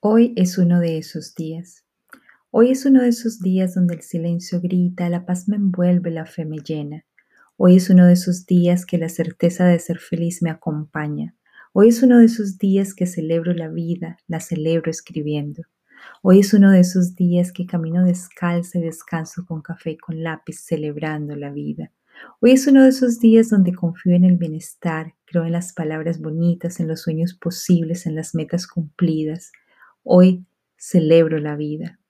Hoy es uno de esos días. Hoy es uno de esos días donde el silencio grita, la paz me envuelve, la fe me llena. Hoy es uno de esos días que la certeza de ser feliz me acompaña. Hoy es uno de esos días que celebro la vida, la celebro escribiendo. Hoy es uno de esos días que camino descalza y descanso con café y con lápiz celebrando la vida. Hoy es uno de esos días donde confío en el bienestar, creo en las palabras bonitas, en los sueños posibles, en las metas cumplidas. Hoy celebro la vida.